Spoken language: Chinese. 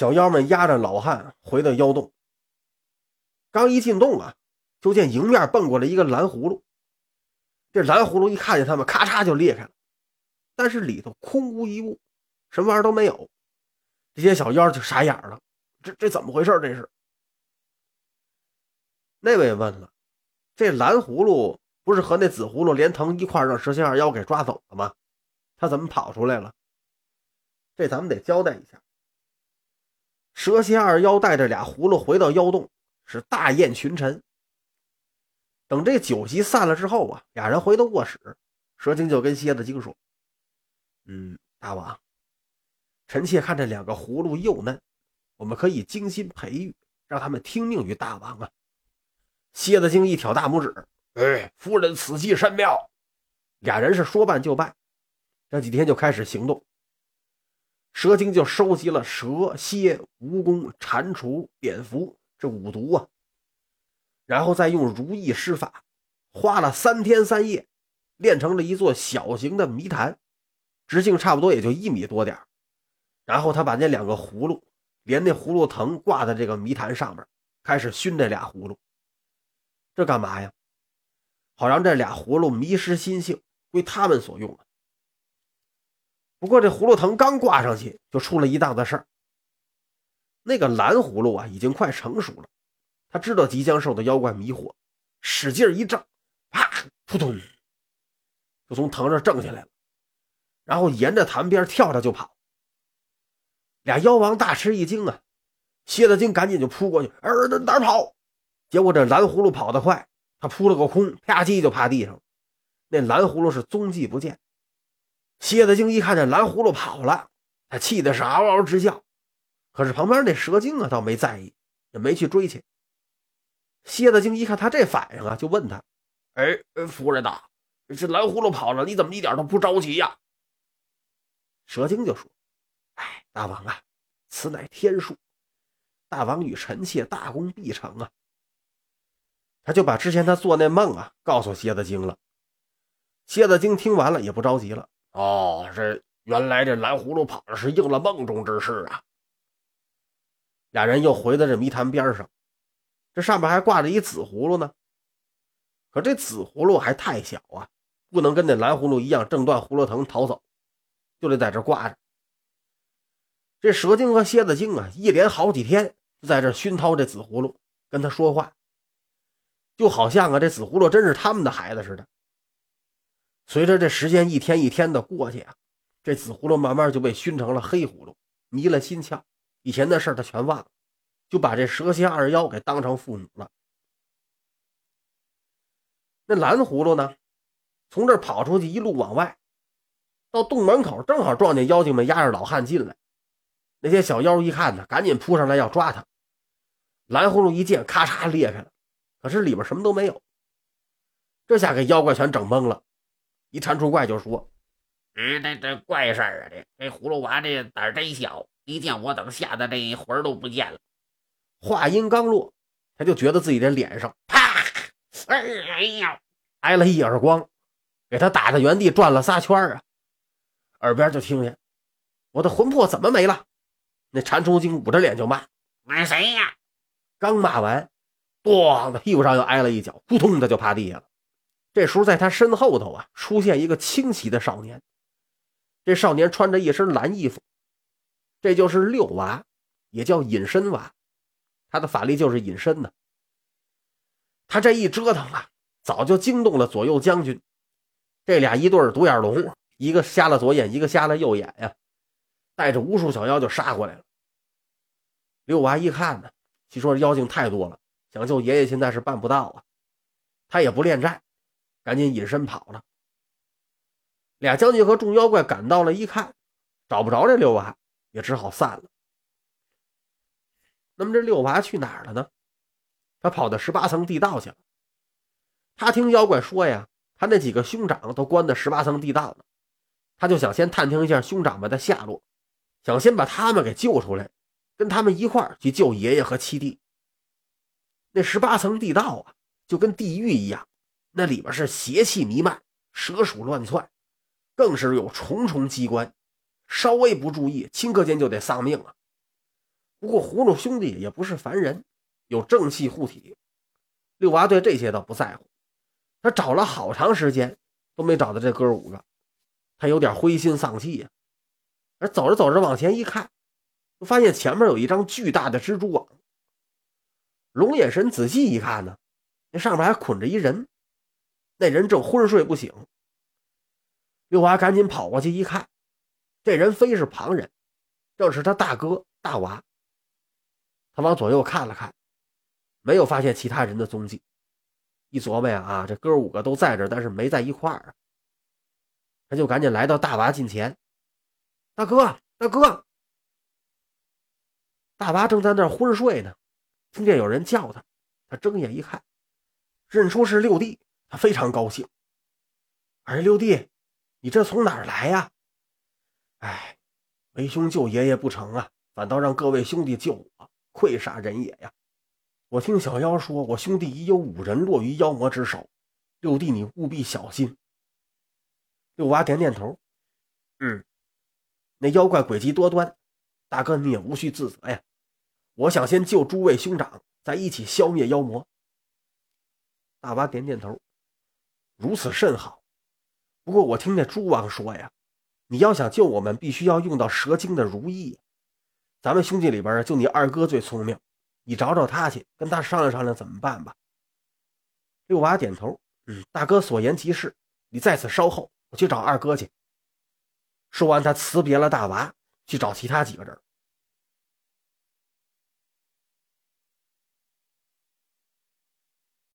小妖们押着老汉回到妖洞。刚一进洞啊，就见迎面蹦过来一个蓝葫芦。这蓝葫芦一看见他们，咔嚓就裂开了，但是里头空无一物，什么玩意儿都没有。这些小妖就傻眼了，这这怎么回事？这是？那位问了，这蓝葫芦不是和那紫葫芦连藤一块让蛇蝎二妖给抓走了吗？他怎么跑出来了？这咱们得交代一下。蛇蝎二妖带着俩葫芦回到妖洞。是大宴群臣。等这酒席散了之后啊，俩人回到卧室，蛇精就跟蝎子精说：“嗯，大王，臣妾看这两个葫芦幼嫩，我们可以精心培育，让他们听命于大王啊。”蝎子精一挑大拇指：“哎，夫人此计甚妙。”俩人是说办就办，这几天就开始行动。蛇精就收集了蛇、蝎、蜈蚣、蟾蜍、蝙蝠。这五毒啊，然后再用如意施法，花了三天三夜，练成了一座小型的谜坛，直径差不多也就一米多点然后他把那两个葫芦，连那葫芦藤挂在这个谜坛上面，开始熏这俩葫芦。这干嘛呀？好让这俩葫芦迷失心性，归他们所用啊。不过这葫芦藤刚挂上去，就出了一档子事儿。那个蓝葫芦啊，已经快成熟了。他知道即将受到妖怪迷惑，使劲一挣，啪，扑通，就从藤上挣下来了，然后沿着潭边跳着就跑。俩妖王大吃一惊啊，蝎子精赶紧就扑过去，儿子哪跑？结果这蓝葫芦跑得快，他扑了个空，啪叽就趴地上。那蓝葫芦是踪迹不见。蝎子精一看见蓝葫芦跑了，他气的是嗷嗷直叫。可是旁边那蛇精啊，倒没在意，也没去追去。蝎子精一看他这反应啊，就问他：“哎，夫人呐，这蓝葫芦跑了，你怎么一点都不着急呀？”蛇精就说：“哎，大王啊，此乃天数，大王与臣妾大功必成啊。”他就把之前他做那梦啊，告诉蝎子精了。蝎子精听完了也不着急了。哦，这原来这蓝葫芦跑了，是应了梦中之事啊。俩人又回到这谜坛边上，这上面还挂着一紫葫芦呢。可这紫葫芦还太小啊，不能跟那蓝葫芦一样挣断葫芦藤逃走，就得在这挂着。这蛇精和蝎子精啊，一连好几天在这熏陶这紫葫芦，跟他说话，就好像啊，这紫葫芦真是他们的孩子似的。随着这时间一天一天的过去啊，这紫葫芦慢慢就被熏成了黑葫芦，迷了心窍。以前的事他全忘了，就把这蛇蝎二妖给当成父母了。那蓝葫芦呢，从这跑出去，一路往外，到洞门口，正好撞见妖精们押着老汉进来。那些小妖一看呢，赶紧扑上来要抓他。蓝葫芦一见，咔嚓裂开了，可是里边什么都没有。这下给妖怪全整懵了。一蟾蜍怪就说：“嗯，这这怪事儿啊，这这葫芦娃这胆儿真小。”一见我，等吓得这魂儿都不见了。话音刚落，他就觉得自己的脸上啪，哎呀，挨了一耳光，给他打在原地转了仨圈啊！耳边就听见：“我的魂魄怎么没了？”那蟾蜍精捂着脸就骂：“骂谁呀？”刚骂完，咣的屁股上又挨了一脚，扑通的就趴地下了。这时候，在他身后头啊，出现一个清奇的少年。这少年穿着一身蓝衣服。这就是六娃，也叫隐身娃，他的法力就是隐身的。他这一折腾啊，早就惊动了左右将军。这俩一对独眼龙，一个瞎了左眼，一个瞎了右眼呀，带着无数小妖就杀过来了。六娃一看呢，据说妖精太多了，想救爷爷现在是办不到啊。他也不恋战，赶紧隐身跑了。俩将军和众妖怪赶到了，一看找不着这六娃。也只好散了。那么这六娃去哪儿了呢？他跑到十八层地道去了。他听妖怪说呀，他那几个兄长都关在十八层地道呢。他就想先探听一下兄长们的下落，想先把他们给救出来，跟他们一块儿去救爷爷和七弟。那十八层地道啊，就跟地狱一样，那里边是邪气弥漫，蛇鼠乱窜，更是有重重机关。稍微不注意，顷刻间就得丧命啊！不过葫芦兄弟也不是凡人，有正气护体。六娃对这些倒不在乎，他找了好长时间都没找到这哥五个，他有点灰心丧气呀。而走着走着往前一看，发现前面有一张巨大的蜘蛛网。龙眼神仔细一看呢，那上面还捆着一人，那人正昏睡不醒。六娃赶紧跑过去一看，这人非是旁人，正是他大哥大娃。他往左右看了看，没有发现其他人的踪迹。一琢磨呀，啊，这哥五个都在这，但是没在一块儿啊。他就赶紧来到大娃近前。大哥，大哥！大娃正在那昏睡呢，听见有人叫他，他睁眼一看，认出是六弟，他非常高兴。哎，六弟，你这从哪儿来呀？哎，为兄救爷爷不成啊，反倒让各位兄弟救我，愧煞人也呀！我听小妖说，我兄弟已有五人落于妖魔之手，六弟你务必小心。六娃点点头，嗯。那妖怪诡计多端，大哥你也无需自责呀。我想先救诸位兄长，再一起消灭妖魔。大娃点点头，如此甚好。不过我听那诸王说呀，你要想救我们，必须要用到蛇精的如意。咱们兄弟里边就你二哥最聪明，你找找他去，跟他商量商量怎么办吧。六娃点头，嗯，大哥所言极是，你在此稍后，我去找二哥去。说完，他辞别了大娃，去找其他几个人。